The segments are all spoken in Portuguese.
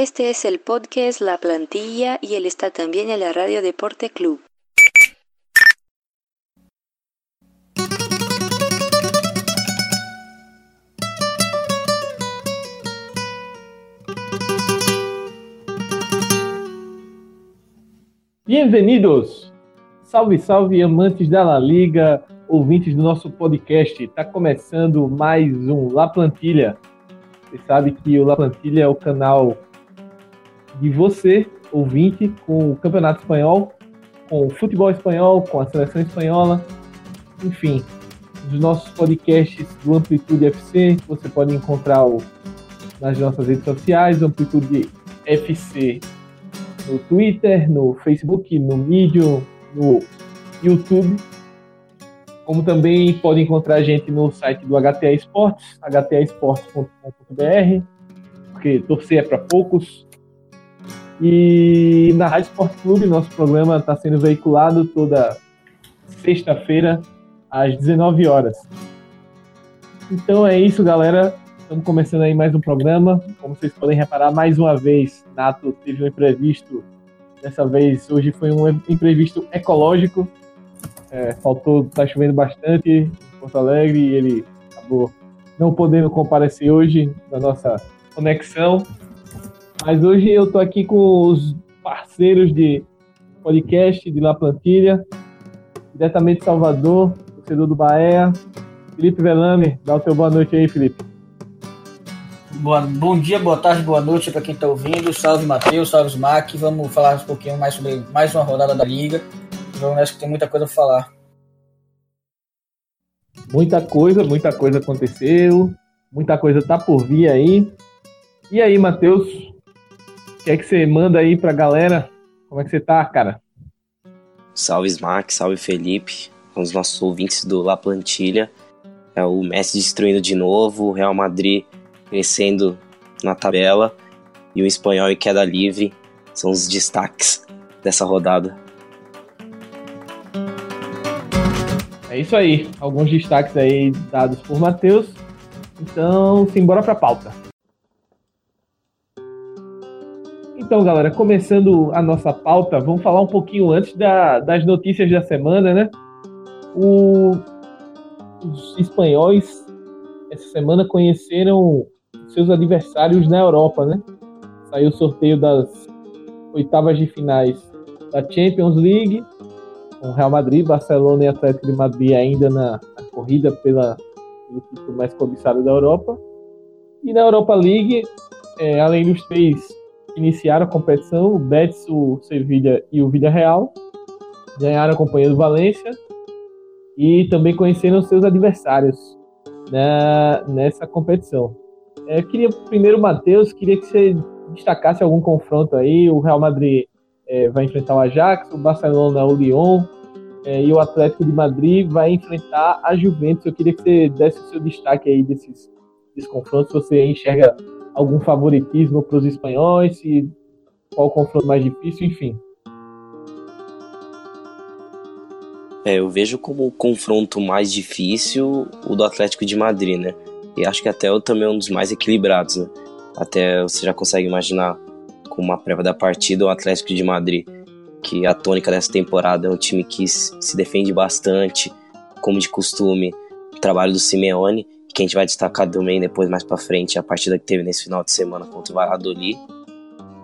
Este es el podcast La Plantilla y él está también en la Radio Deporte Club. Bem-vindos! Salve, salve, amantes da La Liga, ouvintes do nosso podcast. Está começando mais um La Plantilha. Você sabe que o La Plantilha é o canal de você, ouvinte, com o Campeonato Espanhol, com o futebol espanhol, com a seleção espanhola, enfim, os nossos podcasts do Amplitude FC, você pode encontrar nas nossas redes sociais, Amplitude FC no Twitter, no Facebook, no Medium, no YouTube. Como também pode encontrar a gente no site do HTA Esportes, htaesportes.com.br, porque torcer é para poucos. E na Rádio Esporte Clube, nosso programa está sendo veiculado toda sexta-feira, às 19 horas. Então é isso, galera. Estamos começando aí mais um programa. Como vocês podem reparar, mais uma vez, Nato teve um imprevisto. Dessa vez, hoje foi um imprevisto ecológico. É, faltou, tá chovendo bastante em Porto Alegre e ele acabou não podendo comparecer hoje na nossa conexão. Mas hoje eu tô aqui com os parceiros de podcast de La Plantilha, diretamente de Salvador, torcedor do Bahia, Felipe Velame. Dá o teu boa noite aí, Felipe. Boa, bom dia, boa tarde, boa noite para quem está ouvindo. Salve Matheus, salve Smack. Vamos falar um pouquinho mais sobre mais uma rodada da Liga. Vamos nessa que tem muita coisa para falar. Muita coisa, muita coisa aconteceu. Muita coisa tá por vir aí. E aí, Matheus? O que é que você manda aí pra galera? Como é que você tá, cara? Salve Smack, salve Felipe, os nossos ouvintes do La Plantilha. É o Messi destruindo de novo, o Real Madrid crescendo na tabela e o espanhol e queda livre são os destaques dessa rodada. É isso aí, alguns destaques aí dados por Matheus. Então, simbora para a pauta. Então, galera, começando a nossa pauta, vamos falar um pouquinho antes da, das notícias da semana, né? O, os espanhóis essa semana conheceram seus adversários na Europa, né? Saiu o sorteio das oitavas de finais da Champions League, com Real Madrid, Barcelona e Atlético de Madrid ainda na, na corrida pela, pelo título mais cobiçado da Europa. E na Europa League, é, além dos três iniciaram a competição, o Betis, o Sevilla e o Villarreal ganharam a companhia do Valência e também conheceram seus adversários né, nessa competição. É, queria primeiro, Matheus, queria que você destacasse algum confronto aí. O Real Madrid é, vai enfrentar o Ajax, o Barcelona o Lyon é, e o Atlético de Madrid vai enfrentar a Juventus. Eu queria que você desse o seu destaque aí desses, desses confrontos. Se você enxerga algum favoritismo para os espanhóis, se, qual confronto mais difícil, enfim. É, eu vejo como o confronto mais difícil o do Atlético de Madrid, né? E acho que até o também é um dos mais equilibrados, né? Até você já consegue imaginar com uma prévia da partida o Atlético de Madrid, que a tônica dessa temporada é um time que se defende bastante, como de costume, o trabalho do Simeone, que a gente vai destacar também depois mais para frente a partida que teve nesse final de semana contra o Valladolid.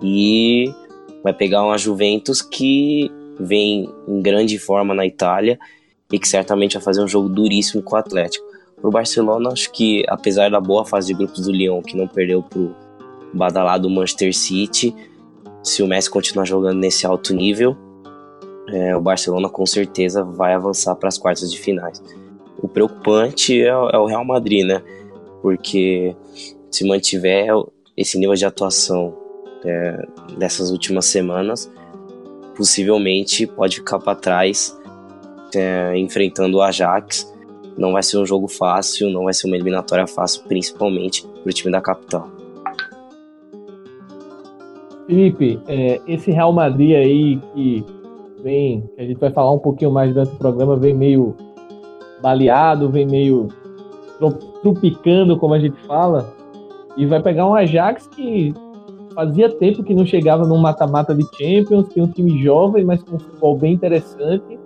E vai pegar uma Juventus que vem em grande forma na Itália e que certamente vai fazer um jogo duríssimo com o Atlético. Pro Barcelona, acho que apesar da boa fase de grupos do Lyon, que não perdeu pro badalado Manchester City, se o Messi continuar jogando nesse alto nível, é, o Barcelona com certeza vai avançar para as quartas de finais. O preocupante é, é, o Real Madrid, né? Porque se mantiver esse nível de atuação é, dessas últimas semanas, possivelmente pode ficar para trás é, enfrentando o Ajax não vai ser um jogo fácil, não vai ser uma eliminatória fácil, principalmente para o time da capital. Felipe, é, esse Real Madrid aí que vem, que a gente vai falar um pouquinho mais durante o programa, vem meio baleado, vem meio trupicando, como a gente fala, e vai pegar um Ajax que fazia tempo que não chegava num mata-mata de Champions, tem um time jovem, mas com um futebol bem interessante.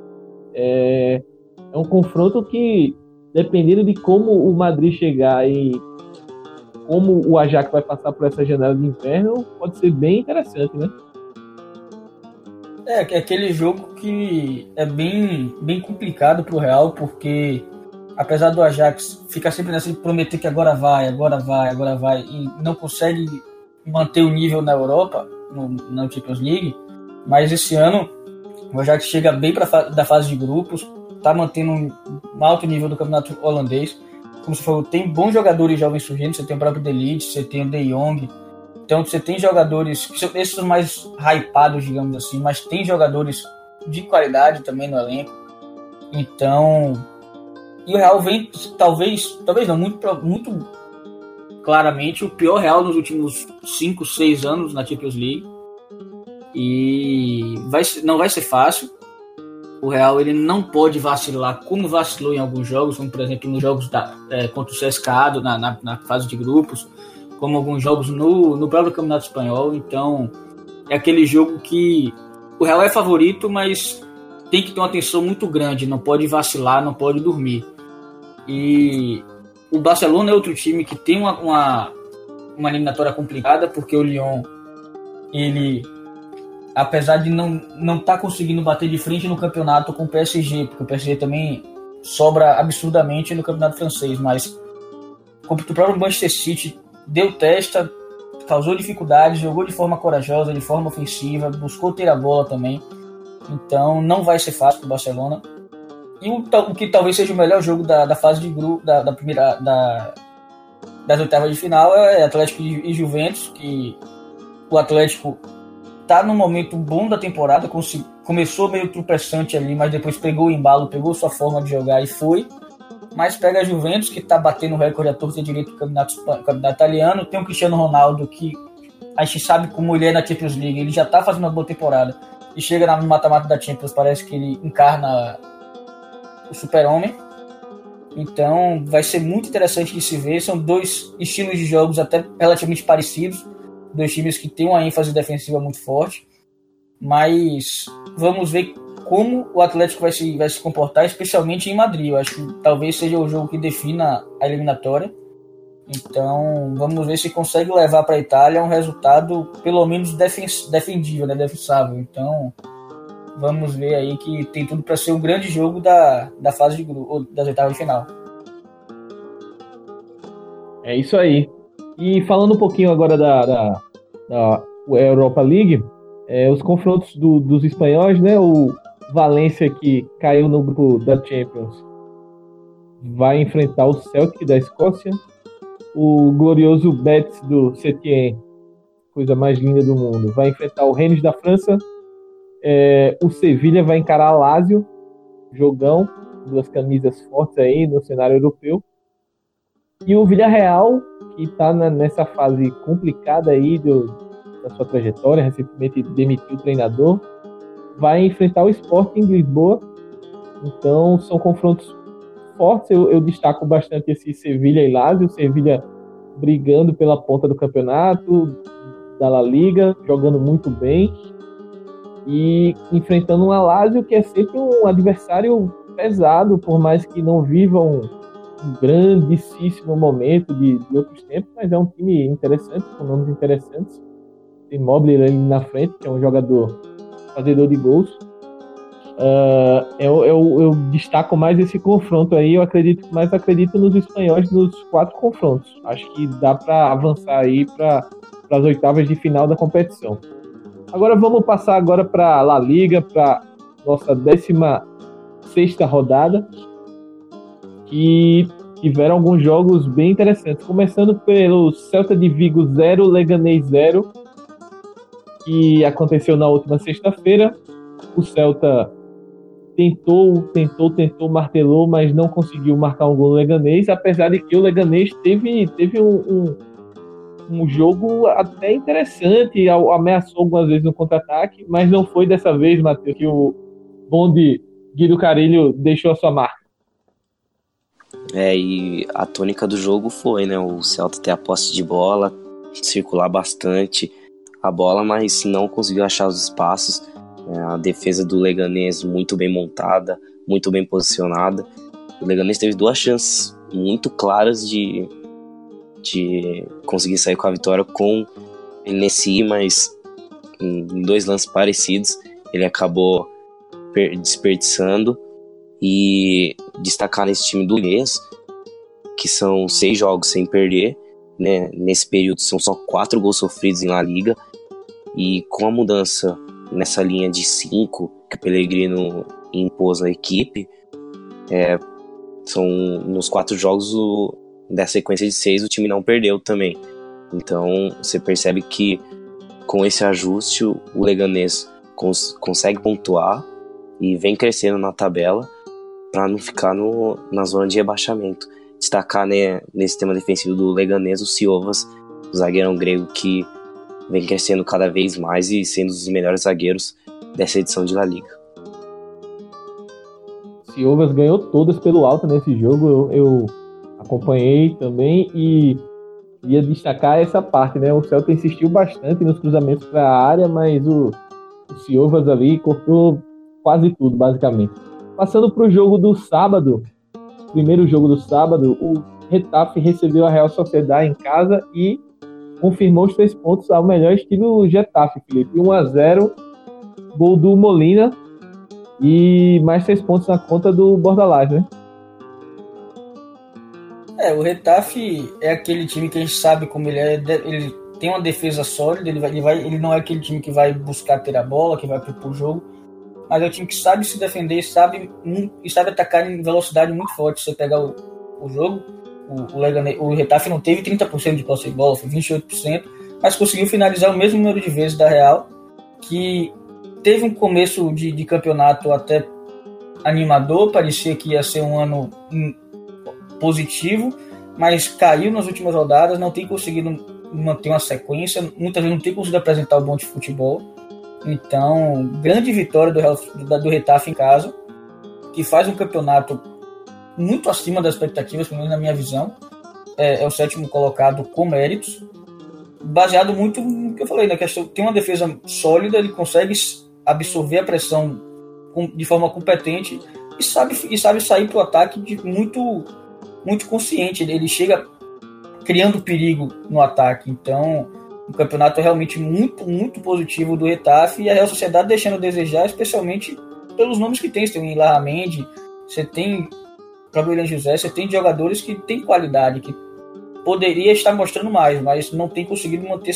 É, é um confronto que, dependendo de como o Madrid chegar e como o Ajax vai passar por essa janela de inverno, pode ser bem interessante, né? É, é aquele jogo que é bem, bem complicado pro Real, porque apesar do Ajax ficar sempre nessa de prometer que agora vai, agora vai, agora vai, e não consegue manter o nível na Europa, no, na Champions League, mas esse ano o Ajax chega bem para da fase de grupos, tá mantendo um alto nível do campeonato holandês. Como você falou, tem bons jogadores jovens surgindo, você tem o próprio Delite, você tem o De Jong, então você tem jogadores, esses mais hypados, digamos assim, mas tem jogadores de qualidade também no elenco. Então, e o Real vem, talvez, talvez não, muito, muito claramente o pior Real nos últimos 5, 6 anos na Champions League. E vai, não vai ser fácil. O Real ele não pode vacilar como vacilou em alguns jogos, como por exemplo nos jogos da, é, contra o CSKA na, na, na fase de grupos como alguns jogos no, no próprio Campeonato Espanhol. Então, é aquele jogo que o Real é favorito, mas tem que ter uma atenção muito grande, não pode vacilar, não pode dormir. E o Barcelona é outro time que tem uma, uma, uma eliminatória complicada, porque o Lyon, ele, apesar de não estar não tá conseguindo bater de frente no campeonato com o PSG, porque o PSG também sobra absurdamente no campeonato francês, mas o próprio Manchester City deu testa, causou dificuldades, jogou de forma corajosa, de forma ofensiva, buscou ter a bola também. Então não vai ser fácil para o Barcelona. E o, o, que talvez seja o melhor jogo da, da fase de grupo, da, da primeira, da, das oitavas de final é Atlético e Juventus, que o Atlético tá num momento bom da temporada, começou meio tropeçante ali, mas depois pegou o embalo, pegou sua forma de jogar e foi mas pega a Juventus, que está batendo o recorde a torta direito do campeonato, campeonato italiano, tem o Cristiano Ronaldo, que a gente sabe como ele é na Champions League, ele já está fazendo uma boa temporada, e chega no mata-mata da Champions, parece que ele encarna o super-homem, então vai ser muito interessante de se ver, são dois estilos de jogos até relativamente parecidos, dois times que têm uma ênfase defensiva muito forte, mas vamos ver como o Atlético vai se, vai se comportar, especialmente em Madrid. Eu acho que talvez seja o jogo que defina a eliminatória. Então, vamos ver se consegue levar para a Itália um resultado pelo menos defendível, né, defensável. Então, vamos ver aí que tem tudo para ser um grande jogo da, da fase de grupo, das oitavas de final. É isso aí. E falando um pouquinho agora da, da, da Europa League, é, os confrontos do, dos espanhóis, né? O Valência, que caiu no grupo da Champions, vai enfrentar o Celtic da Escócia. O glorioso Betis do Setien, coisa mais linda do mundo, vai enfrentar o Rennes da França. É, o Sevilha vai encarar a Lazio, jogão, duas camisas fortes aí no cenário europeu. E o Villarreal, que está nessa fase complicada aí do, da sua trajetória, recentemente demitiu o treinador, vai enfrentar o Sporting Lisboa. Então são confrontos fortes. Eu, eu destaco bastante esse Sevilha e Lazio. Sevilha brigando pela ponta do campeonato, da La Liga, jogando muito bem. E enfrentando um Lazio que é sempre um adversário pesado, por mais que não vivam um grandíssimo momento de, de outros tempos, mas é um time interessante, com nomes interessantes. Tem Mobile ali na frente, que é um jogador fazedor de gols. Uh, eu, eu, eu, destaco mais esse confronto aí. Eu acredito, mais acredito nos espanhóis nos quatro confrontos. Acho que dá para avançar aí para as oitavas de final da competição. Agora vamos passar agora para La Liga, para nossa 16 sexta rodada, que tiveram alguns jogos bem interessantes. Começando pelo Celta de Vigo 0, Leganés 0 que aconteceu na última sexta-feira. O Celta tentou, tentou, tentou, martelou, mas não conseguiu marcar um gol no Leganês, apesar de que o Leganês teve, teve um, um, um jogo até interessante, ameaçou algumas vezes no contra-ataque, mas não foi dessa vez, Matheus, que o bonde Guido Carilho deixou a sua marca. É, e a tônica do jogo foi, né? O Celta ter a posse de bola, circular bastante, a bola, mas não conseguiu achar os espaços. É, a defesa do Leganês muito bem montada, muito bem posicionada. O Leganês teve duas chances muito claras de, de conseguir sair com a vitória com Nessi, mas em dois lances parecidos ele acabou desperdiçando e destacar nesse time do Leganês que são seis jogos sem perder né? Nesse período são só quatro gols sofridos em La Liga. E com a mudança nessa linha de cinco que o Pellegrino impôs na equipe, é, são nos quatro jogos o, da sequência de seis o time não perdeu também. Então você percebe que com esse ajuste o Leganês cons consegue pontuar e vem crescendo na tabela para não ficar no, na zona de rebaixamento destacar né, nesse sistema defensivo do Leganês o Ciovas, o zagueirão grego que vem crescendo cada vez mais e sendo um dos melhores zagueiros dessa edição de La Liga. Ciovas ganhou todas pelo alto nesse jogo, eu, eu acompanhei também e ia destacar essa parte, né? O Celta insistiu bastante nos cruzamentos para a área, mas o, o ali cortou quase tudo, basicamente. Passando para o jogo do sábado, primeiro jogo do sábado, o Retafe recebeu a Real Sociedade em casa e confirmou os três pontos ao melhor estilo Getafe, Felipe. 1 a 0 gol do Molina e mais três pontos na conta do Bordalás, né? É, o Retafe é aquele time que a gente sabe como ele é. Ele tem uma defesa sólida, ele, vai, ele, vai, ele não é aquele time que vai buscar ter a bola, que vai propor o jogo mas é um time que sabe se defender sabe, e sabe atacar em velocidade muito forte. Você pegar o, o jogo, o, o, Legane, o Retafe não teve 30% de posse de bola, foi 28%, mas conseguiu finalizar o mesmo número de vezes da Real, que teve um começo de, de campeonato até animador, parecia que ia ser um ano positivo, mas caiu nas últimas rodadas, não tem conseguido manter uma sequência, muitas vezes não tem conseguido apresentar o um bom de futebol. Então, grande vitória do, do, do Retafe em casa, que faz um campeonato muito acima das expectativas, pelo menos na minha visão. É, é, o sétimo colocado com méritos, baseado muito no que eu falei, na questão tem uma defesa sólida, ele consegue absorver a pressão de forma competente e sabe, e sabe sair para o ataque de muito, muito consciente. Ele chega criando perigo no ataque. Então, um campeonato realmente muito, muito positivo do Retafe e a Real Sociedade deixando a desejar, especialmente pelos nomes que tem. Você tem o Ilarra Mendy, você tem o próprio William José, você tem jogadores que têm qualidade, que poderia estar mostrando mais, mas não tem conseguido manter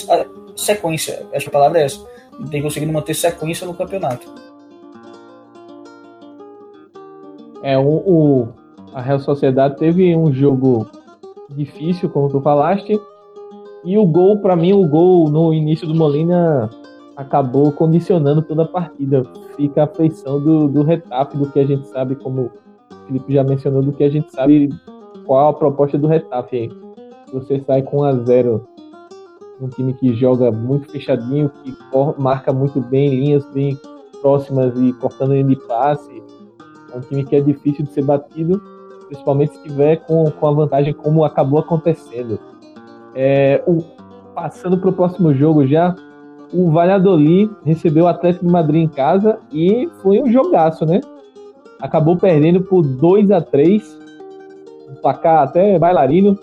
sequência. Acho que a palavra é essa. Não tem conseguido manter sequência no campeonato. É, o, o a Real Sociedade teve um jogo difícil, como tu falaste, e o gol, para mim, o gol no início do Molina acabou condicionando toda a partida. Fica a feição do, do Retap, do que a gente sabe, como o Felipe já mencionou, do que a gente sabe qual a proposta do Retap aí. Você sai com 1 a 0 um time que joga muito fechadinho, que marca muito bem, linhas bem próximas e cortando ele de passe. É um time que é difícil de ser batido, principalmente se tiver com, com a vantagem como acabou acontecendo. É, o, passando para o próximo jogo já, o Valladolid recebeu o Atlético de Madrid em casa e foi um jogaço, né? Acabou perdendo por 2 a 3 um placar até bailarino.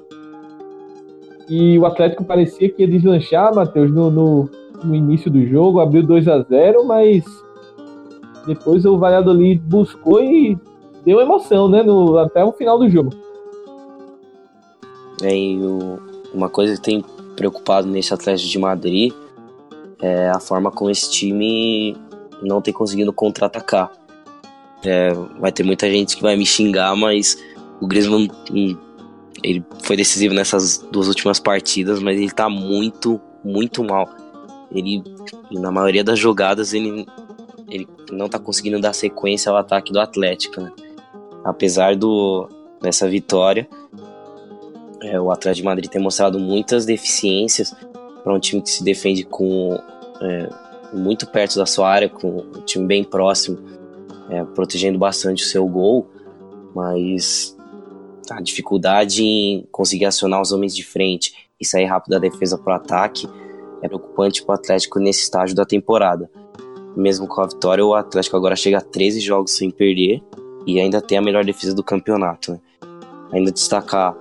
E o Atlético parecia que ia deslanchar, Matheus, no, no, no início do jogo, abriu 2 a 0 mas depois o Valladolid buscou e deu emoção, né? No, até o final do jogo. É, e o, uma coisa que tem preocupado nesse Atlético de Madrid é a forma como esse time não tem conseguido contra-atacar. É, vai ter muita gente que vai me xingar, mas o Griezmann hum, ele foi decisivo nessas duas últimas partidas, mas ele tá muito, muito mal. Ele, na maioria das jogadas, ele, ele não tá conseguindo dar sequência ao ataque do Atlético. Né? Apesar do, dessa vitória, é, o Atlético de Madrid tem mostrado muitas deficiências para um time que se defende com é, muito perto da sua área, com um time bem próximo, é, protegendo bastante o seu gol, mas a dificuldade em conseguir acionar os homens de frente e sair rápido da defesa para o ataque é preocupante para o Atlético nesse estágio da temporada. Mesmo com a vitória, o Atlético agora chega a 13 jogos sem perder e ainda tem a melhor defesa do campeonato. Né? Ainda destacar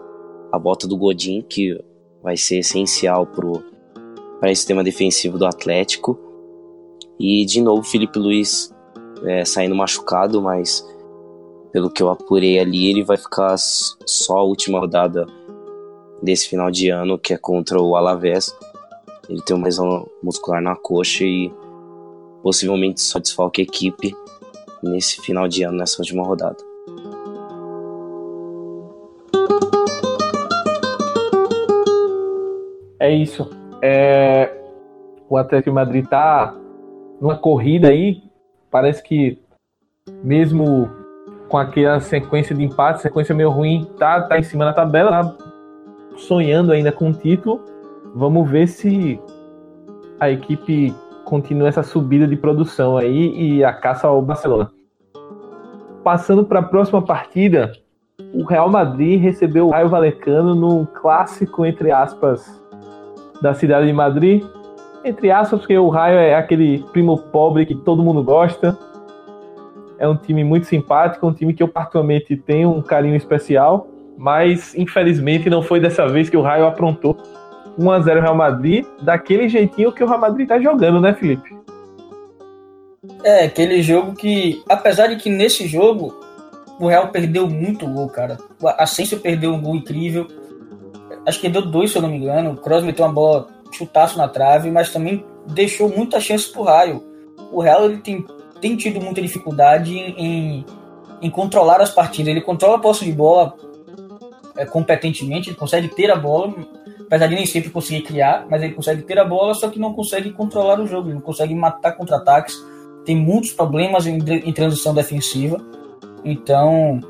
a volta do Godin, que vai ser essencial para esse sistema defensivo do Atlético. E de novo, Felipe Luiz é, saindo machucado, mas pelo que eu apurei ali, ele vai ficar só a última rodada desse final de ano, que é contra o Alavés. Ele tem uma lesão muscular na coxa e possivelmente só desfalque a equipe nesse final de ano, nessa última rodada. É isso. É... O Atlético Madrid tá numa corrida aí. Parece que mesmo com aquela sequência de empate, sequência meio ruim, tá, tá em cima da tabela, tá sonhando ainda com o título. Vamos ver se a equipe continua essa subida de produção aí e a caça ao Barcelona. Passando para a próxima partida, o Real Madrid recebeu o Raio Valecano no clássico, entre aspas, da cidade de Madrid. Entre aspas, porque o Raio é aquele primo pobre que todo mundo gosta. É um time muito simpático, um time que eu particularmente tenho um carinho especial, mas infelizmente não foi dessa vez que o Raio aprontou 1x0 Real Madrid, daquele jeitinho que o Real Madrid tá jogando, né, Felipe? É, aquele jogo que, apesar de que nesse jogo o Real perdeu muito gol, cara. O Asensio perdeu um gol incrível. Acho que deu dois, se eu não me engano. O Kroos meteu uma bola chutaço na trave, mas também deixou muita chance pro Raio. O Real ele tem, tem tido muita dificuldade em, em, controlar as partidas. Ele controla a posse de bola é, competentemente, ele consegue ter a bola, apesar de nem sempre conseguir criar, mas ele consegue ter a bola, só que não consegue controlar o jogo, ele não consegue matar contra-ataques, tem muitos problemas em, em transição defensiva, então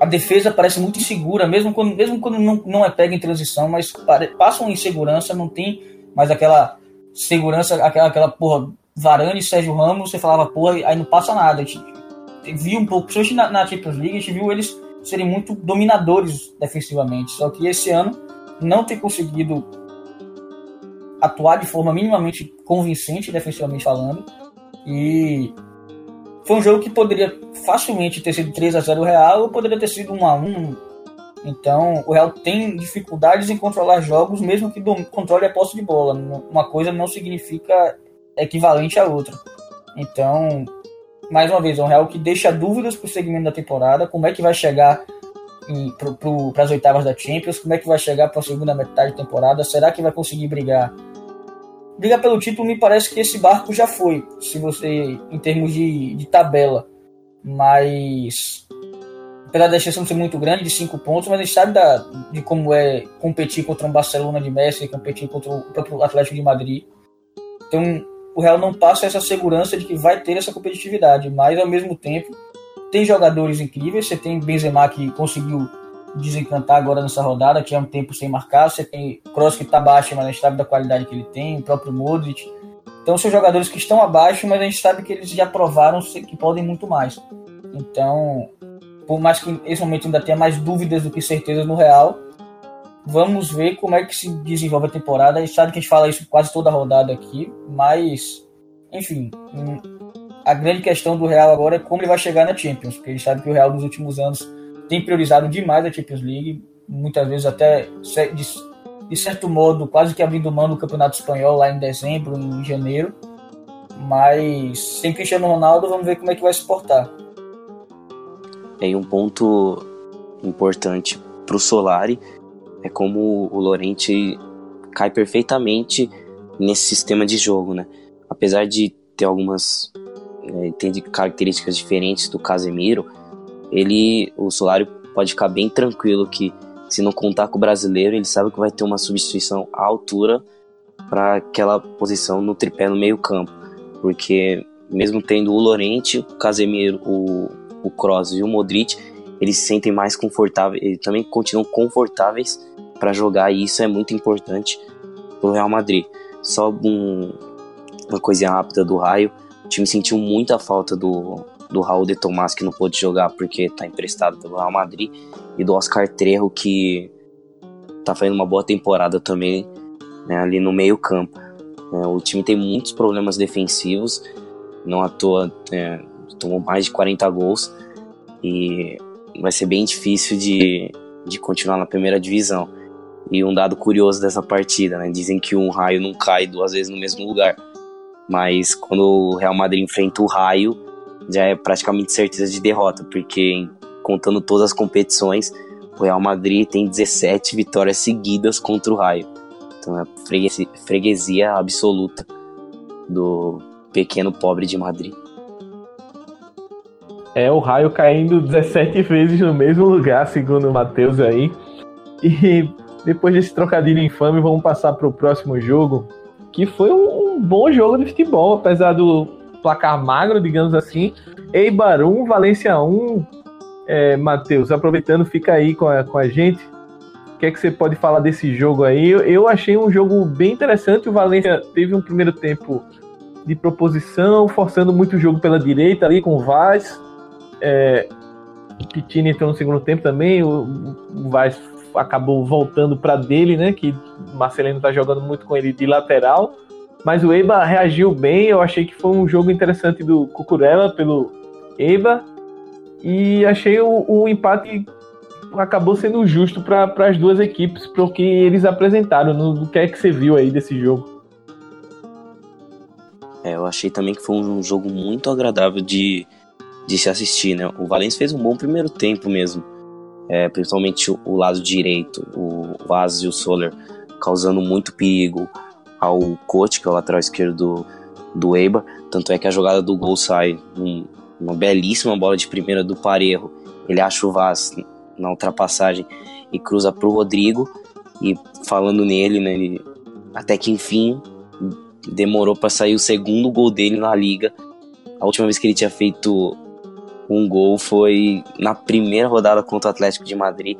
a defesa parece muito insegura, mesmo quando, mesmo quando não, não é pega em transição, mas pare, passa uma insegurança, não tem mais aquela segurança, aquela, aquela porra, Varane e Sérgio Ramos, você falava, porra, aí não passa nada. A gente viu um pouco, principalmente na, na Champions League, a gente viu eles serem muito dominadores defensivamente, só que esse ano não ter conseguido atuar de forma minimamente convincente, defensivamente falando. E foi um jogo que poderia facilmente ter sido 3 a 0 Real ou poderia ter sido 1 a 1 Então, o Real tem dificuldades em controlar jogos, mesmo que controle a posse de bola. Uma coisa não significa equivalente à outra. Então, mais uma vez, é um Real que deixa dúvidas para o segmento da temporada, como é que vai chegar para as oitavas da Champions, como é que vai chegar para a segunda metade da temporada, será que vai conseguir brigar? Brigar pelo título me parece que esse barco já foi, se você em termos de, de tabela, mas apesar da exceção ser muito grande, de cinco pontos, mas a gente sabe da, de como é competir contra um Barcelona de Messi, competir contra o próprio Atlético de Madrid. Então, o Real não passa essa segurança de que vai ter essa competitividade, mas ao mesmo tempo tem jogadores incríveis, você tem Benzema que conseguiu desencantar agora nessa rodada, que é um tempo sem marcar, você tem Kroos que está baixo, mas a gente sabe da qualidade que ele tem, o próprio Modric. Então são jogadores que estão abaixo, mas a gente sabe que eles já provaram que podem muito mais. Então, por mais que nesse momento ainda tenha mais dúvidas do que certezas no Real, vamos ver como é que se desenvolve a temporada. A gente sabe que a gente fala isso quase toda a rodada aqui, mas, enfim, a grande questão do Real agora é como ele vai chegar na Champions, porque ele sabe que o Real nos últimos anos tem priorizado demais a Champions League, muitas vezes até de, certo modo quase que abrindo mão do Campeonato Espanhol lá em dezembro, em janeiro. Mas sem Cristiano Ronaldo, vamos ver como é que vai se portar. E um ponto importante para o Solari é como o Lorente cai perfeitamente nesse sistema de jogo, né? Apesar de ter algumas é, tem características diferentes do Casemiro, ele, o Solari pode ficar bem tranquilo que se não contar com o brasileiro, ele sabe que vai ter uma substituição à altura para aquela posição no tripé no meio campo, porque mesmo tendo o Lorente, o Casemiro, o, o Kroos e o Modric, eles se sentem mais confortáveis, eles também continuam confortáveis para jogar e isso é muito importante para o Real Madrid. Só um, uma coisinha rápida do Raio, time sentiu muita falta do, do Raul de Tomás, que não pôde jogar porque está emprestado pelo Real Madrid, e do Oscar Trejo, que está fazendo uma boa temporada também né, ali no meio campo. É, o time tem muitos problemas defensivos, não à toa é, tomou mais de 40 gols e vai ser bem difícil de, de continuar na primeira divisão. E um dado curioso dessa partida, né? Dizem que um raio não cai duas vezes no mesmo lugar. Mas quando o Real Madrid enfrenta o raio, já é praticamente certeza de derrota, porque contando todas as competições, o Real Madrid tem 17 vitórias seguidas contra o raio. Então é freguesia, freguesia absoluta do pequeno pobre de Madrid. É o raio caindo 17 vezes no mesmo lugar, segundo o Matheus aí. E depois desse trocadilho infame, vamos passar para o próximo jogo, que foi um, um, bom jogo de futebol, apesar do placar magro, digamos assim. Eibar 1, Valência 1. É, Matheus, aproveitando, fica aí com a, com a gente. O que é que você pode falar desse jogo aí? Eu, eu achei um jogo bem interessante. O Valência teve um primeiro tempo de proposição, forçando muito o jogo pela direita ali com o Vaz. É, Pitini entrou no segundo tempo também. O, o Vaz acabou voltando para dele, né? Que Marcelino tá jogando muito com ele de lateral. Mas o Eibar reagiu bem. Eu achei que foi um jogo interessante do Cucurella pelo Eibar. E achei o, o empate acabou sendo justo para as duas equipes, para o que eles apresentaram. No, que é que você viu aí desse jogo? É, eu achei também que foi um jogo muito agradável de, de se assistir, né? O Valencia fez um bom primeiro tempo mesmo é, principalmente o, lado direito, o Vaz e o Soler, causando muito perigo ao Coach, que é o lateral esquerdo do, do Eibar. Tanto é que a jogada do gol sai um, uma belíssima bola de primeira do Parejo. Ele acha o Vaz na ultrapassagem e cruza para o Rodrigo. E falando nele, né, ele, até que enfim demorou para sair o segundo gol dele na liga. A última vez que ele tinha feito um gol foi na primeira rodada contra o Atlético de Madrid.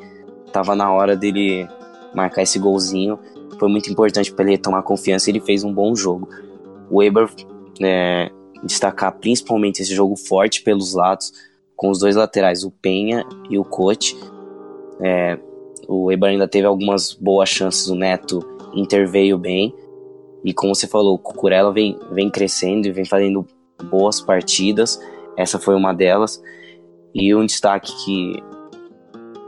Tava na hora dele marcar esse golzinho. Foi muito importante para ele tomar confiança e ele fez um bom jogo. O Weber é, destacar principalmente esse jogo forte pelos lados, com os dois laterais, o Penha e o Cote. É, o Weber ainda teve algumas boas chances, o Neto interveio bem. E como você falou, o Cucurella vem, vem crescendo e vem fazendo boas partidas. Essa foi uma delas. E um destaque que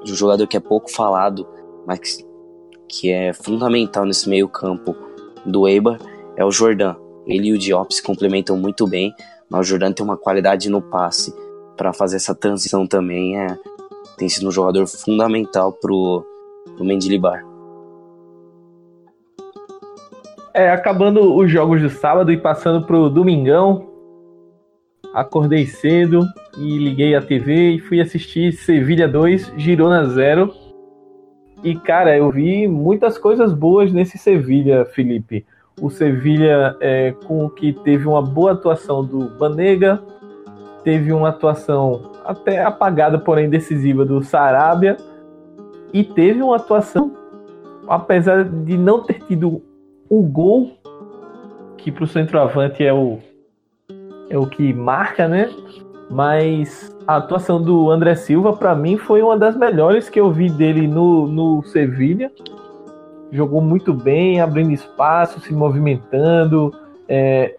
de um jogador que é pouco falado, mas que, é fundamental nesse meio campo do Eibar é o Jordan. Ele e o Diop se complementam muito bem, mas o Jordan tem uma qualidade no passe para fazer essa transição também. É, tem sido um jogador fundamental pro, pro Mendilibar. É, acabando os jogos do sábado e passando pro domingão, acordei cedo e liguei a TV e fui assistir Sevilha 2, Girona 0. E cara, eu vi muitas coisas boas nesse Sevilha, Felipe. O Sevilha é, com que teve uma boa atuação do Banega, teve uma atuação até apagada, porém decisiva do Sarabia, e teve uma atuação, apesar de não ter tido o gol, que para o centroavante é o é o que marca, né? Mas a atuação do André Silva, para mim, foi uma das melhores que eu vi dele no, no Sevilha. Jogou muito bem, abrindo espaço, se movimentando, é,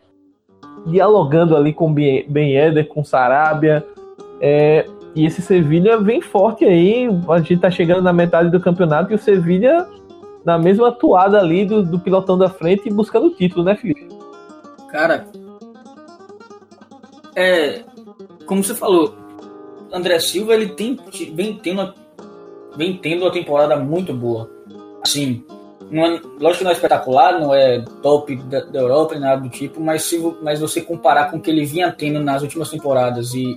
dialogando ali com Ben Eder, com Sarabia. É, e esse Sevilha vem forte aí. A gente tá chegando na metade do campeonato e o Sevilha na mesma atuada ali do, do pilotão da frente buscando o título, né, Felipe? Cara, é, como você falou, André Silva ele tem, vem, tendo, vem tendo uma temporada muito boa. Assim, não é, lógico que não é espetacular, não é top da, da Europa, nada do tipo, mas se mas você comparar com o que ele vinha tendo nas últimas temporadas e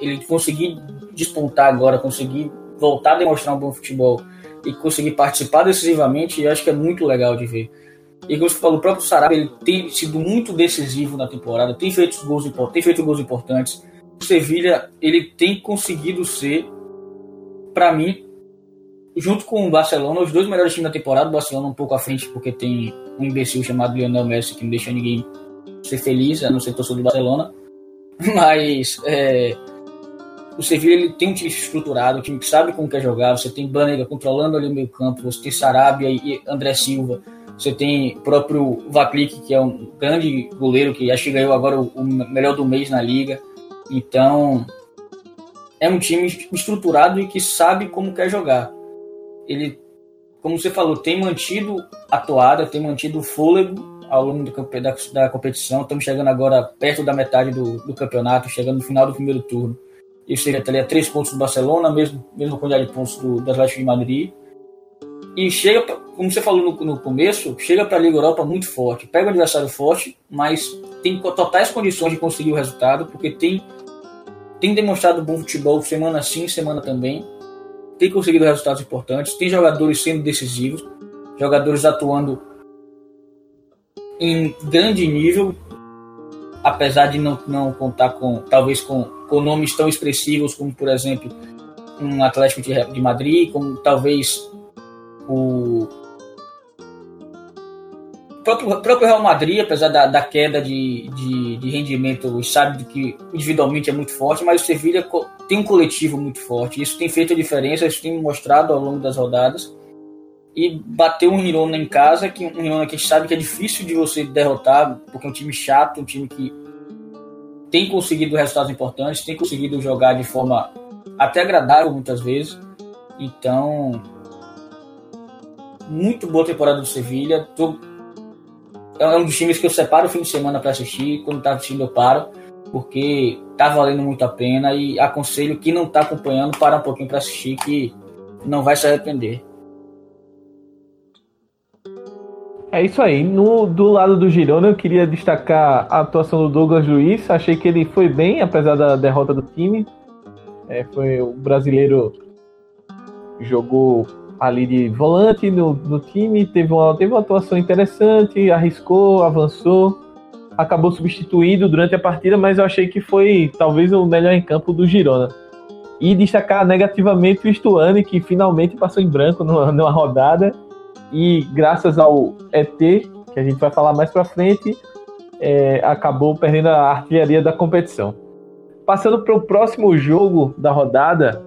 ele conseguir despontar agora, conseguir voltar a demonstrar um bom futebol e conseguir participar decisivamente, eu acho que é muito legal de ver. E como você falou, o próprio Sarabia ele tem sido muito decisivo na temporada, tem feito gols, tem feito gols importantes. O Sevilha ele tem conseguido ser, para mim, junto com o Barcelona, os dois melhores times da temporada. O Barcelona um pouco à frente, porque tem um imbecil chamado Lionel Messi que não deixa ninguém ser feliz, a não ser torcedor do Barcelona. Mas é, o Sevilla ele tem um time estruturado, um time que sabe como quer jogar. Você tem Banega controlando ali o meio campo, você tem Sarabia e André Silva Você tem o próprio Vaclik, que é um grande goleiro que acho que ganhou agora o melhor do mês na liga. Então, é um time estruturado e que sabe como quer jogar. Ele, como você falou, tem mantido a toada, tem mantido o fôlego ao longo do, da, da, competição. Estamos chegando agora perto da metade do, do, campeonato, chegando no final do primeiro turno. Isso seria até três pontos do Barcelona, mesmo, mesmo quantidade de pontos do, Atlético de Madrid. E chega, como você falou no, no começo, chega para a Liga Europa muito forte. Pega um adversário forte, mas tem totais condições de conseguir o resultado, porque tem, tem demonstrado bom futebol semana sim, semana também. Tem conseguido resultados importantes, tem jogadores sendo decisivos, jogadores atuando em grande nível, apesar de não, não contar com, talvez, com, com nomes tão expressivos como, por exemplo, um Atlético de, de Madrid, como talvez o próprio, próprio Real Madrid, apesar da, da queda de, de, de rendimento, sabe que individualmente é muito forte, mas o Sevilla tem um coletivo muito forte. Isso tem feito a diferença, isso tem mostrado ao longo das rodadas e bateu um Girona em casa, que um Girona que a gente sabe que é difícil de você derrotar, porque é um time chato, um time que tem conseguido resultados importantes, tem conseguido jogar de forma até agradável muitas vezes. Então, muito boa temporada do Sevilha. É um dos times que eu separo o fim de semana para assistir. Quando tá assistindo, eu paro, porque tá valendo muito a pena. E aconselho que não tá acompanhando, parar um pouquinho para assistir, que não vai se arrepender. É isso aí. No, do lado do Girona, eu queria destacar a atuação do Douglas Luiz. Achei que ele foi bem, apesar da derrota do time. É, foi o brasileiro jogou ali de volante no, no time, teve uma, teve uma atuação interessante, arriscou, avançou, acabou substituído durante a partida, mas eu achei que foi talvez o melhor em campo do Girona. E destacar negativamente o Stuani, que finalmente passou em branco numa, numa rodada e graças ao ET, que a gente vai falar mais para frente, é, acabou perdendo a artilharia da competição. Passando para o próximo jogo da rodada,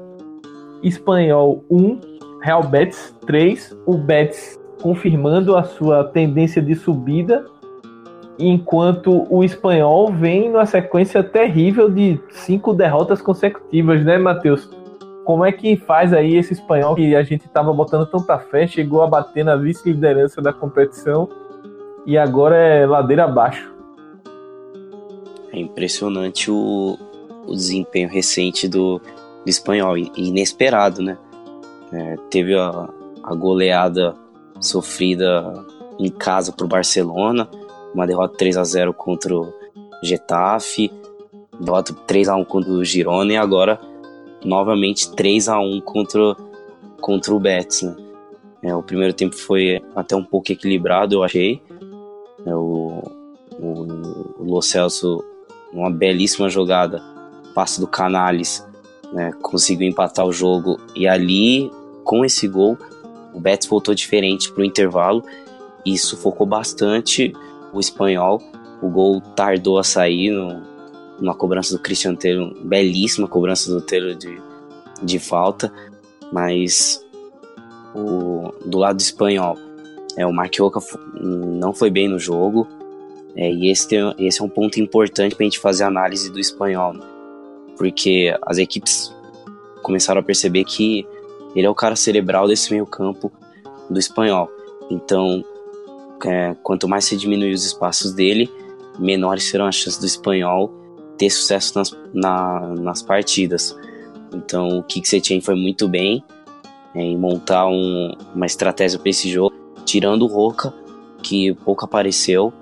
Espanhol 1, Real Betis 3, o Betis confirmando a sua tendência de subida, enquanto o Espanhol vem numa sequência terrível de cinco derrotas consecutivas, né, Matheus? Como é que faz aí esse espanhol que a gente estava botando tanta fé, chegou a bater na vice-liderança da competição e agora é ladeira abaixo? É impressionante o, o desempenho recente do, do espanhol, inesperado, né? É, teve a, a goleada sofrida em casa para o Barcelona, uma derrota 3 a 0 contra o Getafe, derrota 3 a 1 contra o Girona e agora novamente 3 a 1 contra, contra o Betis. Né? É, o primeiro tempo foi até um pouco equilibrado, eu achei. É, o, o, o Lo Celso, uma belíssima jogada, passe do Canales, né, conseguiu empatar o jogo. E ali, com esse gol, o Betis voltou diferente para o intervalo e sufocou bastante o espanhol. O gol tardou a sair no, uma cobrança do Christian Taylor, belíssima cobrança do Taylor de, de falta, mas o, do lado espanhol, é, o Marquioca não foi bem no jogo, é, e esse, tem, esse é um ponto importante para a gente fazer análise do espanhol, né? Porque as equipes começaram a perceber que ele é o cara cerebral desse meio campo do espanhol. Então, é, quanto mais se diminuir os espaços dele, menores serão as chances do espanhol ter sucesso nas, na, nas partidas. Então o Kik Setien foi muito bem é, em montar um, uma estratégia para esse jogo, tirando o Roca, que pouco apareceu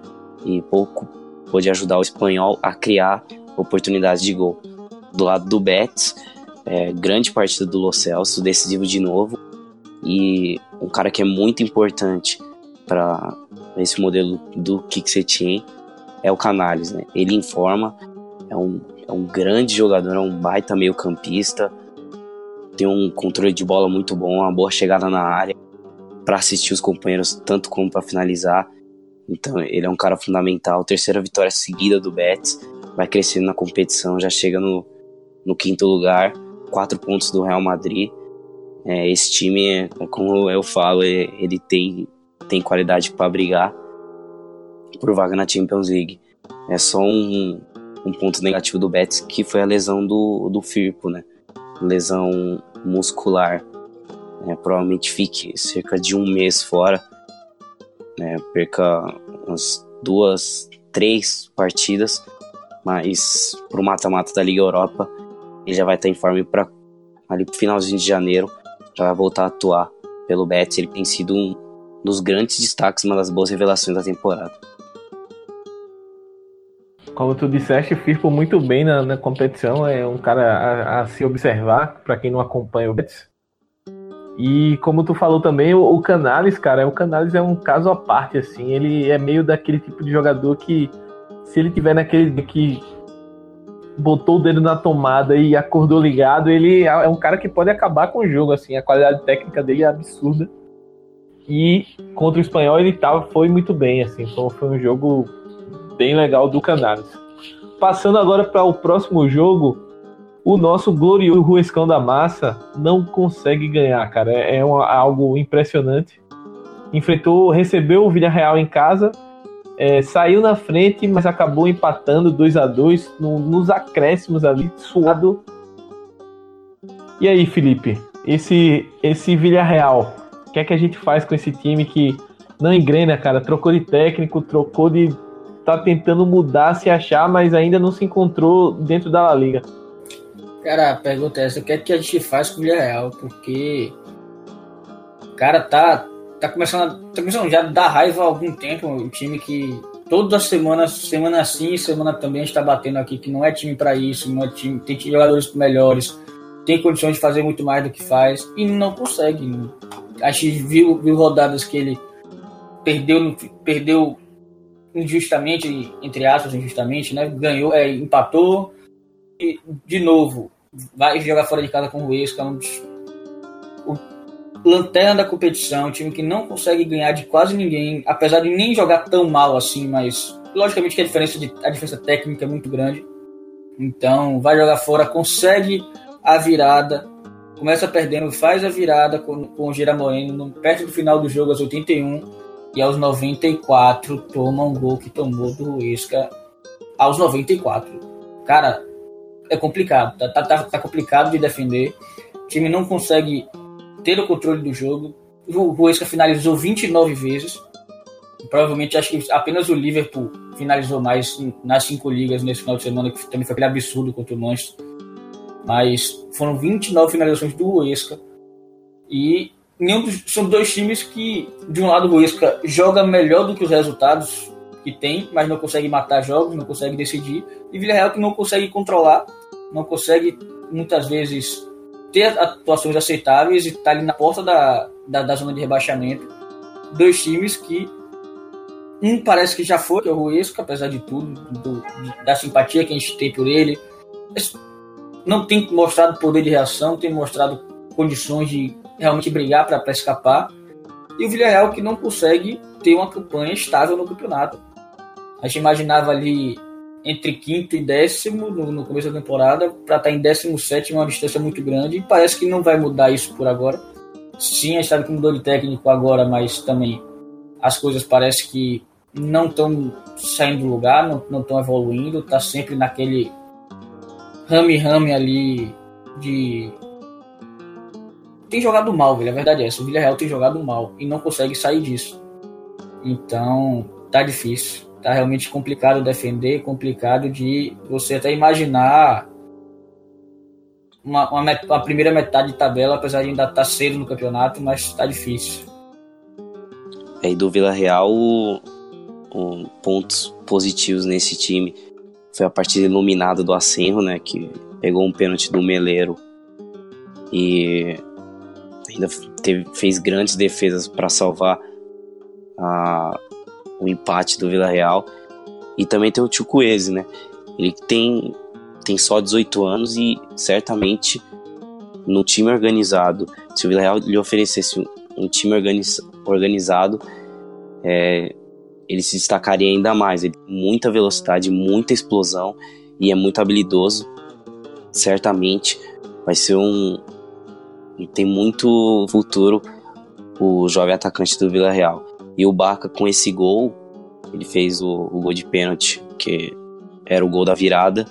e pouco pôde ajudar o espanhol a criar oportunidades de gol. Do lado do Betis, é, grande partida do Lo Celso, decisivo de novo, e um cara que é muito importante para esse modelo do Kik é o Canales, né? Ele informa, é um, é um grande jogador, é um baita meio campista, tem um controle de bola muito bom, uma boa chegada na área para assistir os companheiros, tanto como para finalizar. Então ele é um cara fundamental. Terceira vitória seguida do Betis, vai crescendo na competição, já chega no, no quinto lugar, quatro pontos do Real Madrid. É, esse time, como eu falo, é, ele tem tem qualidade para brigar por vaga na Champions League. É só um, um ponto negativo do Betis que foi a lesão do, do Firpo, né? Lesão muscular. É, provavelmente fique cerca de um mês fora. Né? Perca umas duas, três partidas. Mas pro mata-mata da Liga Europa, ele já vai estar em forma para ali pro finalzinho de janeiro já vai voltar a atuar pelo Betis. Ele tem sido um dos grandes destaques, uma das boas revelações da temporada. Como tu disseste, Firpo muito bem na, na, competição, é um cara a, a se observar, para quem não acompanha o Betis. E como tu falou também, o, o Canales, cara, o Canales é um caso à parte, assim, ele é meio daquele tipo de jogador que, se ele tiver naquele que botou o dedo na tomada e acordou ligado, ele é um cara que pode acabar com o jogo, assim, a qualidade técnica dele é absurda. E contra o espanhol ele tava, foi muito bem, assim, então foi um jogo bem legal do Canales. Passando agora para o próximo jogo, o nosso glorioso Ruescão da Massa não consegue ganhar, cara. É, é algo impressionante. Enfrentou, recebeu o Villarreal em casa, é, saiu na frente, mas acabou empatando 2 a 2 no, nos acréscimos ali, suado. E aí, Felipe? Esse, esse Villarreal, o que é que a gente faz com esse time que não engrena, cara? Trocou de técnico, trocou de. tá tentando mudar, se achar, mas ainda não se encontrou dentro da La Liga. Cara, a pergunta é essa: o que é que a gente faz com o Villarreal? Porque. Cara, tá, tá começando, tá começando já a dar raiva há algum tempo. Um time que todas as semanas, semana sim, semana também, a gente tá batendo aqui que não é time para isso, não é time, tem jogadores melhores, tem condições de fazer muito mais do que faz e não consegue. A gente viu, viu rodadas que ele perdeu, perdeu injustamente, entre aspas, injustamente, né? Ganhou, é, empatou e de novo vai jogar fora de casa com o Huesca, um dos lanterna da competição, um time que não consegue ganhar de quase ninguém, apesar de nem jogar tão mal assim, mas logicamente que a diferença, de, a diferença técnica é muito grande. Então, vai jogar fora, consegue a virada, começa perdendo, faz a virada com, com o Gira Moreno, perto do final do jogo, aos 81, e aos 94 toma um gol que tomou do Isca aos 94. Cara, é complicado, tá, tá, tá complicado de defender. O time não consegue ter o controle do jogo. O Huesca finalizou 29 vezes. Provavelmente acho que apenas o Liverpool finalizou mais nas cinco ligas nesse final de semana, que também foi aquele absurdo contra o Manchester. Mas foram 29 finalizações do Huesca. E dos, são dois times que, de um lado, o Huesca joga melhor do que os resultados que tem, mas não consegue matar jogos, não consegue decidir. E Villarreal que não consegue controlar, não consegue muitas vezes ter atuações aceitáveis e tá ali na porta da, da, da, zona de rebaixamento. Dois times que um parece que já foi, que é o Ruesco, apesar de tudo, do, da simpatia que a gente tem por ele. Não tem mostrado poder de reação, tem mostrado condições de realmente brigar para escapar. E o Villarreal que não consegue ter uma campanha estável no campeonato. A gente imaginava ali entre quinto e décimo no, no começo da temporada para estar tá em décimo sétimo, é uma distância muito grande e parece que não vai mudar isso por agora. Sim, a gente sabe que mudou de técnico agora, mas também as coisas parece que não estão saindo do lugar, não estão evoluindo, tá sempre naquele rame-rame ali de. Tem jogado mal, velho. A verdade é essa. O Villarreal tem jogado mal e não consegue sair disso. Então, tá difícil tá realmente complicado defender, complicado de você até imaginar uma, uma, uma primeira metade de tabela, apesar de ainda estar tá cedo no campeonato, mas está difícil. É, e do Vila Real, pontos positivos nesse time foi a partida iluminada do Acenro, né, que pegou um pênalti do Meleiro e ainda teve, fez grandes defesas para salvar a, o empate do Vila Real. E também tem o Chukwueze, né? Ele tem, tem só 18 anos e certamente no time organizado, se o Vila Real lhe oferecesse um, um time organiz, organizado, é, ele se destacaria ainda mais. Ele tem muita velocidade, muita explosão e é muito habilidoso. Certamente vai ser um. Tem muito futuro o jovem atacante do Vila Real. E o Barca, com esse gol, ele fez o, o gol de pênalti, que era o gol da virada.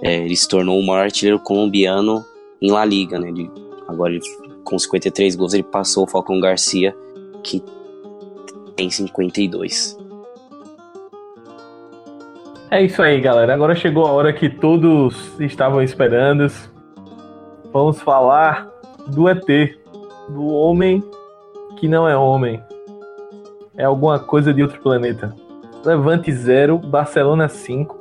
É, ele se tornou o maior artilheiro colombiano em La Liga, né? Ele, agora, ele, com 53 gols, ele passou o Falcão Garcia, que tem 52. É isso aí, galera. Agora chegou a hora que todos estavam esperando. Vamos falar do ET, do homem que não é homem. É alguma coisa de outro planeta. Levante 0, Barcelona 5.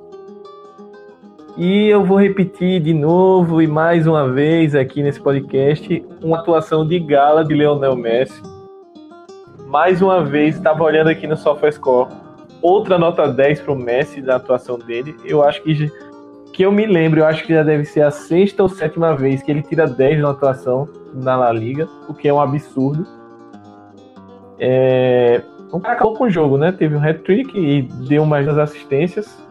E eu vou repetir de novo e mais uma vez aqui nesse podcast uma atuação de gala de Leonel Messi. Mais uma vez, estava olhando aqui no SofaScore outra nota 10 pro Messi da atuação dele. Eu acho que que eu me lembro, eu acho que já deve ser a sexta ou sétima vez que ele tira 10 na atuação na La Liga, o que é um absurdo. É... O cara acabou com o jogo, né? Teve um hat-trick e deu mais das assistências.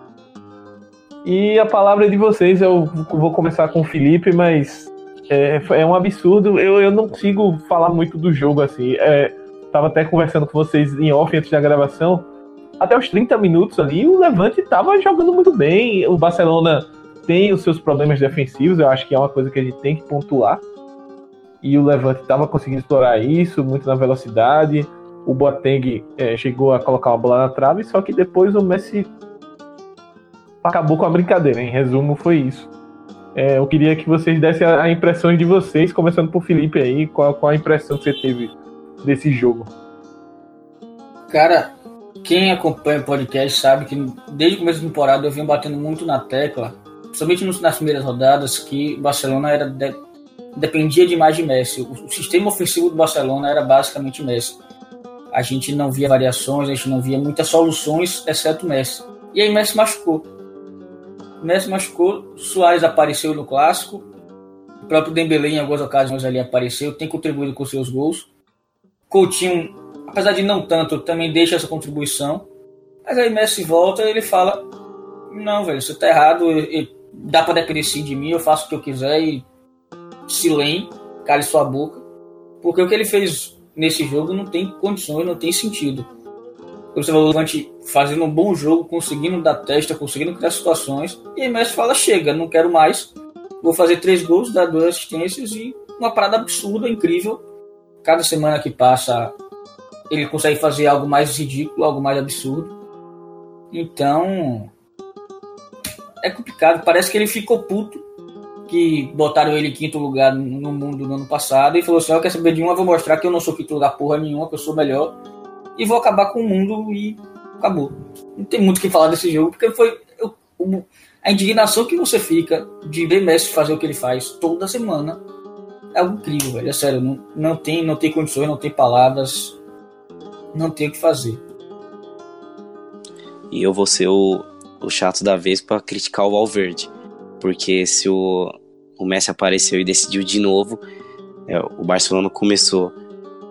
E a palavra de vocês, eu vou começar com o Felipe, mas é, é um absurdo. Eu, eu não consigo falar muito do jogo assim. É, tava até conversando com vocês em off antes da gravação até os 30 minutos ali, o Levante estava jogando muito bem. O Barcelona tem os seus problemas defensivos, eu acho que é uma coisa que a gente tem que pontuar. E o Levante estava conseguindo explorar isso, muito na velocidade. O Boateng é, chegou a colocar uma bola na trave, só que depois o Messi acabou com a brincadeira. Em resumo, foi isso. É, eu queria que vocês dessem a, a impressão de vocês, começando por Felipe aí, qual, qual a impressão que você teve desse jogo? Cara, quem acompanha o podcast sabe que desde o começo da temporada eu venho batendo muito na tecla, principalmente nas primeiras rodadas, que Barcelona era de, dependia demais de Messi. O, o sistema ofensivo do Barcelona era basicamente Messi. A gente não via variações, a gente não via muitas soluções, exceto Messi. E aí Messi machucou. Messi machucou, Soares apareceu no clássico, o próprio Dembélé em algumas ocasiões ali apareceu, tem contribuído com seus gols. Coutinho apesar de não tanto, também deixa essa contribuição. Mas aí Messi volta e ele fala: Não, velho, você tá errado, dá pra depender de mim, eu faço o que eu quiser e silêncio, cale sua boca. Porque o que ele fez nesse jogo não tem condições, não tem sentido. Você falou Levante fazendo um bom jogo, conseguindo dar testa, conseguindo criar situações. E aí Messi fala: chega, não quero mais. Vou fazer três gols, dar duas assistências e uma parada absurda, incrível. Cada semana que passa, ele consegue fazer algo mais ridículo, algo mais absurdo. Então. É complicado. Parece que ele ficou puto que botaram ele em quinto lugar no mundo no ano passado e falou assim: Eu quero saber de uma, vou mostrar que eu não sou quinto lugar porra nenhuma, que eu sou melhor e vou acabar com o mundo e acabou. Não tem muito o que falar desse jogo, porque foi eu, a indignação que você fica de ver Messi fazer o que ele faz toda semana é algo incrível, velho. É sério, não, não, tem, não tem condições, não tem palavras não tem o que fazer. E eu vou ser o, o chato da vez para criticar o Valverde. Porque se o, o Messi apareceu e decidiu de novo, é, o Barcelona começou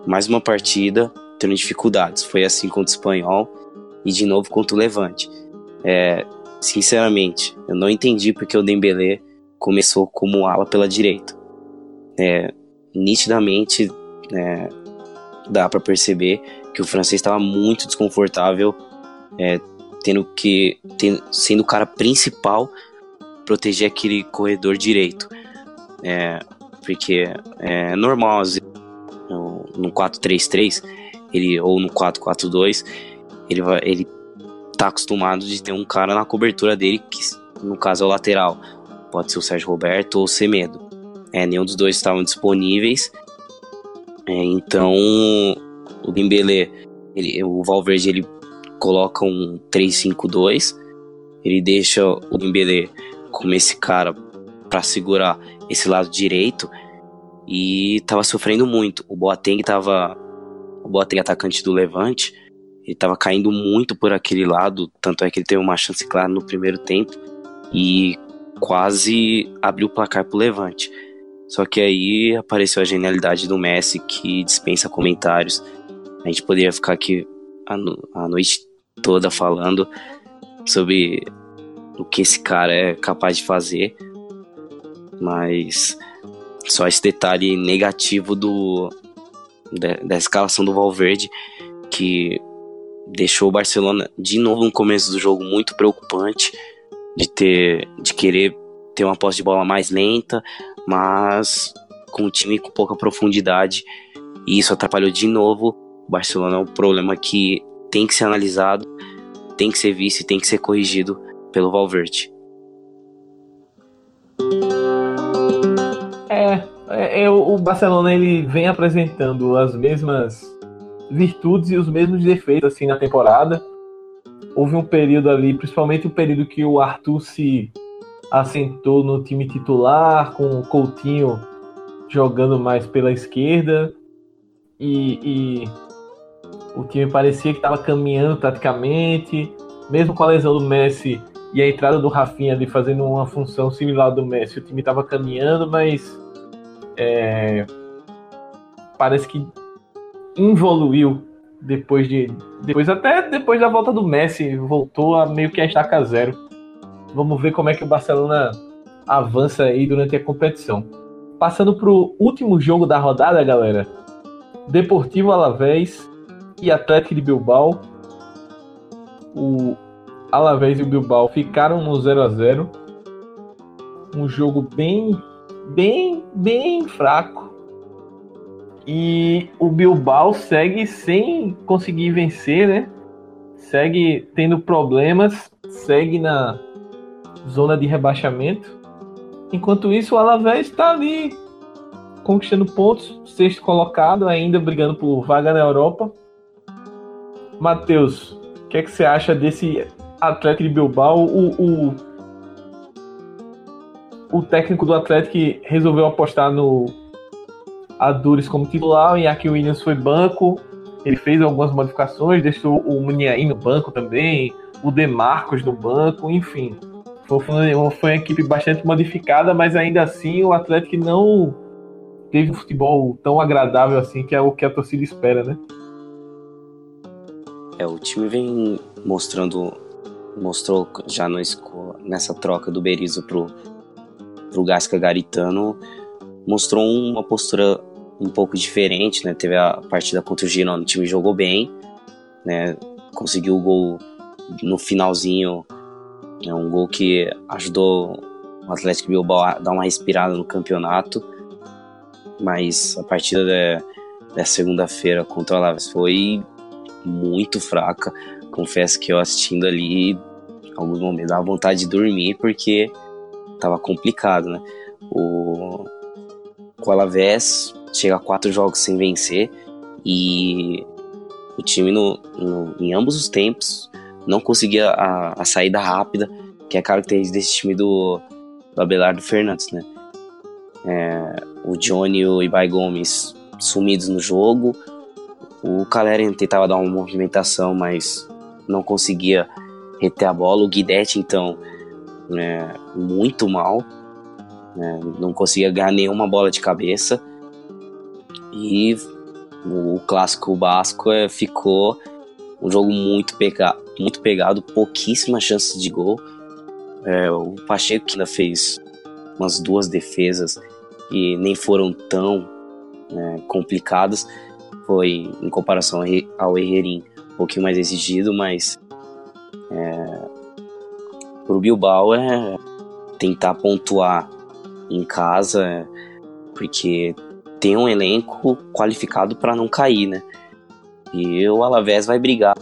mais uma partida tendo dificuldades. Foi assim contra o Espanhol e de novo contra o Levante. É, sinceramente, eu não entendi porque o Dembélé começou como ala pela direita. É, nitidamente, é, dá para perceber que o francês estava muito desconfortável, é, tendo que sendo o cara principal proteger aquele corredor direito, é, porque é normal no, no 4-3-3 ele ou no 4-4-2 ele vai ele tá acostumado de ter um cara na cobertura dele que no caso é o lateral. Pode ser o Sérgio Roberto ou o Semedo. É, nenhum dos dois estavam disponíveis. É, então o Dembélé, ele, o Valverde, ele coloca um 3-5-2, ele deixa o Dembélé como esse cara para segurar esse lado direito e tava sofrendo muito. O Boateng tava o Boateng atacante do Levante, ele tava caindo muito por aquele lado, tanto é que ele teve uma chance clara no primeiro tempo e quase abriu o placar pro Levante. Só que aí apareceu a genialidade do Messi que dispensa comentários a gente poderia ficar aqui a, no, a noite toda falando sobre o que esse cara é capaz de fazer, mas só esse detalhe negativo do da, da escalação do Valverde que deixou o Barcelona de novo no começo do jogo muito preocupante, de ter de querer ter uma posse de bola mais lenta, mas com um time com pouca profundidade, e isso atrapalhou de novo. O Barcelona é um problema que tem que ser analisado, tem que ser visto e tem que ser corrigido pelo Valverde. É, é, é, o Barcelona ele vem apresentando as mesmas virtudes e os mesmos defeitos assim na temporada. Houve um período ali, principalmente o período que o Arthur se assentou no time titular, com o Coutinho jogando mais pela esquerda e, e o time parecia que estava caminhando taticamente, mesmo com a lesão do Messi e a entrada do Rafinha ali fazendo uma função similar do Messi, o time estava caminhando, mas é, parece que evoluiu depois de depois até depois da volta do Messi voltou a meio que a estaca zero. Vamos ver como é que o Barcelona avança aí durante a competição. Passando para o último jogo da rodada, galera. Deportivo Alavés e Atlético de Bilbao. O Alavés e o Bilbao ficaram no 0 a 0 Um jogo bem, bem, bem fraco. E o Bilbao segue sem conseguir vencer, né? Segue tendo problemas, segue na zona de rebaixamento. Enquanto isso, o Alavés está ali conquistando pontos, sexto colocado, ainda brigando por vaga na Europa. Matheus, o que, é que você acha desse Atlético de Bilbao? O, o, o técnico do Atlético resolveu apostar no Adures como titular, e aqui o Williams foi banco. Ele fez algumas modificações, deixou o Muniain no banco também, o Demarcos no banco, enfim. Foi, foi uma equipe bastante modificada, mas ainda assim o Atlético não teve um futebol tão agradável assim, que é o que a torcida espera, né? É, o time vem mostrando, mostrou já no, nessa troca do Berizzo pro, pro Gasca Garitano, mostrou uma postura um pouco diferente, né? Teve a partida contra o Girona, o time jogou bem, né? Conseguiu o gol no finalzinho, é um gol que ajudou o Atlético Bilbao a dar uma respirada no campeonato mas a partida da, da segunda-feira contra o Alaves foi muito fraca. Confesso que eu assistindo ali, alguns momentos dava vontade de dormir porque tava complicado, né? O, Alavés chega a quatro jogos sem vencer e o time no, no, em ambos os tempos não conseguia a, a, saída rápida que é característica desse time do, do Abelardo Fernandes, né? É, o Johnny e o Ibai Gomes sumidos no jogo. O Caleren tentava dar uma movimentação, mas não conseguia reter a bola. O Guidetti, então, é, muito mal. Né, não conseguia ganhar nenhuma bola de cabeça. E o clássico basco é, ficou um jogo muito, pega, muito pegado, pouquíssimas chances de gol. É, o Pacheco ainda fez umas duas defesas que nem foram tão né, complicadas. Foi, em comparação ao Herrerim, pouquinho mais exigido, mas é, para o Bilbao é tentar pontuar em casa, porque tem um elenco qualificado para não cair, né? E o Alavés vai brigar,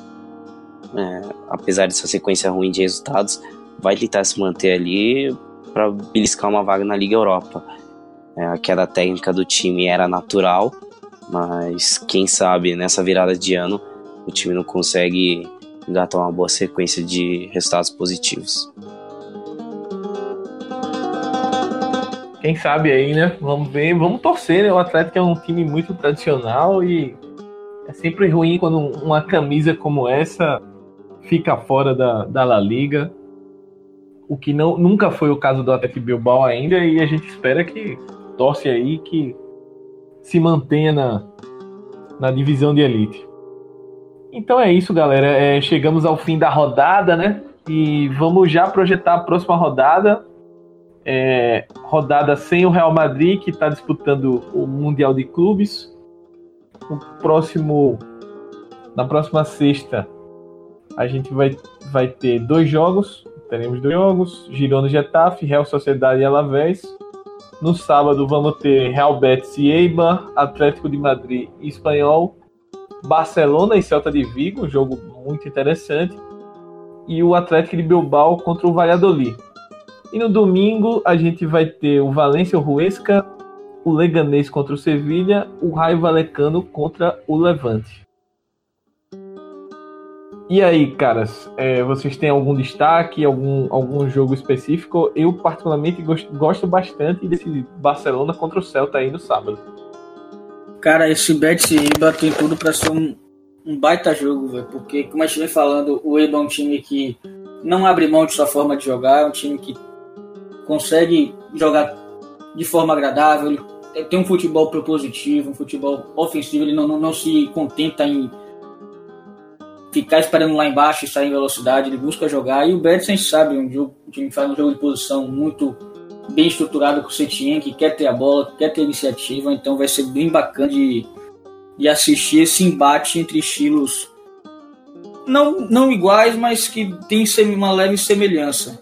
é, apesar dessa sequência ruim de resultados, vai tentar se manter ali para beliscar uma vaga na Liga Europa. É, a queda técnica do time era natural, mas quem sabe nessa virada de ano o time não consegue engatar uma boa sequência de resultados positivos. Quem sabe aí, né? Vamos ver, vamos torcer, né? O Atlético é um time muito tradicional e é sempre ruim quando uma camisa como essa fica fora da, da La Liga. O que não, nunca foi o caso do Atlético Bilbao ainda, e a gente espera que torce aí que se mantenha na, na divisão de elite. Então é isso, galera. É, chegamos ao fim da rodada, né? E vamos já projetar a próxima rodada. É, rodada sem o Real Madrid, que está disputando o Mundial de Clubes. O próximo na próxima sexta a gente vai, vai ter dois jogos. Teremos dois jogos: Girona Getafe, Real Sociedade e Alavés. No sábado vamos ter Real Betis e Eibar, Atlético de Madrid e Espanhol, Barcelona e Celta de Vigo, um jogo muito interessante, e o Atlético de Bilbao contra o Valladolid. E no domingo a gente vai ter o Valência Ruesca, o Leganês contra o Sevilha, o Raio Valecano contra o Levante. E aí, caras, é, vocês têm algum destaque, algum, algum jogo específico? Eu, particularmente, gosto, gosto bastante desse Barcelona contra o Celta aí no sábado. Cara, esse Betis Eibar tem tudo para ser um, um baita jogo, velho. Porque, como a gente vem falando, o Eibar é um time que não abre mão de sua forma de jogar, é um time que consegue jogar de forma agradável, ele tem um futebol propositivo, um futebol ofensivo, ele não, não, não se contenta em ficar esperando lá embaixo e sair em velocidade, ele busca jogar. E o Betis, a gente sabe, um jogo, o time faz um jogo de posição muito bem estruturado com o Setien, que quer ter a bola, que quer ter iniciativa, então vai ser bem bacana de, de assistir esse embate entre estilos não, não iguais, mas que tem uma leve semelhança.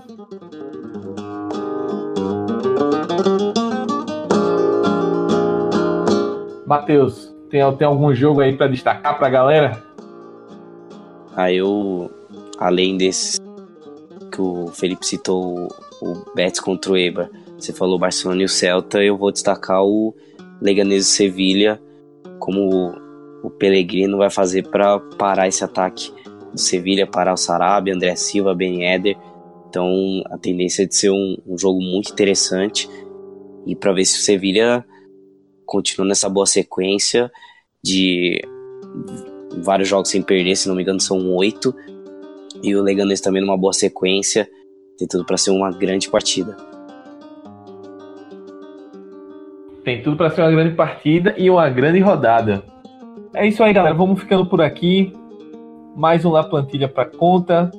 Matheus, tem, tem algum jogo aí para destacar para a galera? Aí eu, além desse que o Felipe citou, o Betis contra o Eibar, você falou Barcelona e o Celta, eu vou destacar o Leganés e Sevilha, como o Pellegrino vai fazer para parar esse ataque do Sevilha, parar o Sarabia, André Silva, Ben Eder. Então a tendência é de ser um, um jogo muito interessante e para ver se o Sevilha continua nessa boa sequência de vários jogos sem perder, se não me engano, são oito. E o Leganés também numa boa sequência, tem tudo para ser uma grande partida. Tem tudo para ser uma grande partida e uma grande rodada. É isso aí, galera. Vamos ficando por aqui. Mais um La Plantilha para conta.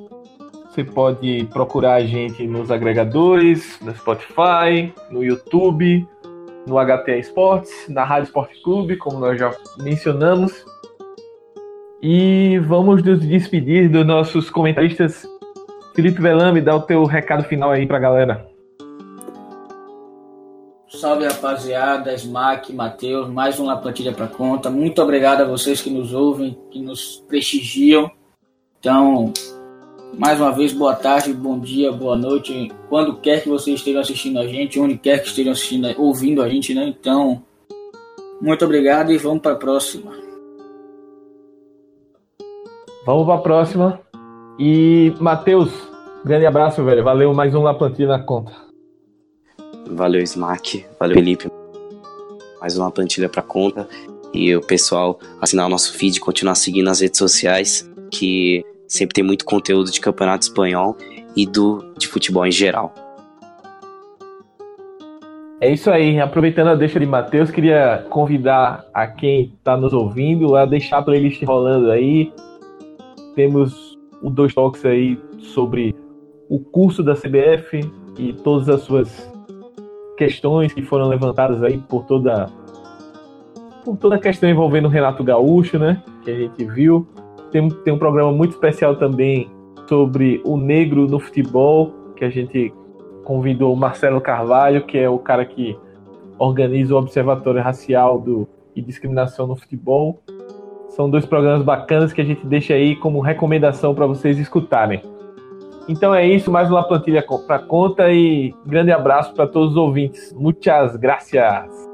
Você pode procurar a gente nos agregadores, no Spotify, no YouTube, no HTA Esportes, na Rádio Esporte Clube, como nós já mencionamos. E vamos nos despedir dos nossos comentaristas. Felipe Velame, dá o teu recado final aí pra galera. Salve rapaziada, Smack, Matheus, mais uma plantilha para conta. Muito obrigado a vocês que nos ouvem, que nos prestigiam. Então, mais uma vez, boa tarde, bom dia, boa noite, quando quer que vocês estejam assistindo a gente, onde quer que estejam assistindo, ouvindo a gente, né? Então, muito obrigado e vamos para a próxima. Vamos para a próxima. E, Matheus, grande abraço, velho. Valeu mais um La Plantilha na conta. Valeu, Smack. Valeu, Felipe. Mais uma plantilha para conta. E o pessoal assinar o nosso feed, continuar seguindo nas redes sociais, que Sempre tem muito conteúdo de campeonato espanhol e do de futebol em geral. É isso aí. Aproveitando a deixa de Matheus, queria convidar a quem está nos ouvindo a deixar a playlist rolando aí. Temos o dois toques aí sobre o curso da CBF e todas as suas questões que foram levantadas aí por toda por toda a questão envolvendo o Renato Gaúcho, né? Que a gente viu. Tem, tem um programa muito especial também sobre o negro no futebol, que a gente convidou o Marcelo Carvalho, que é o cara que organiza o Observatório Racial do, e Discriminação no Futebol. São dois programas bacanas que a gente deixa aí como recomendação para vocês escutarem. Então é isso, mais uma plantilha para conta e grande abraço para todos os ouvintes. Muitas gracias.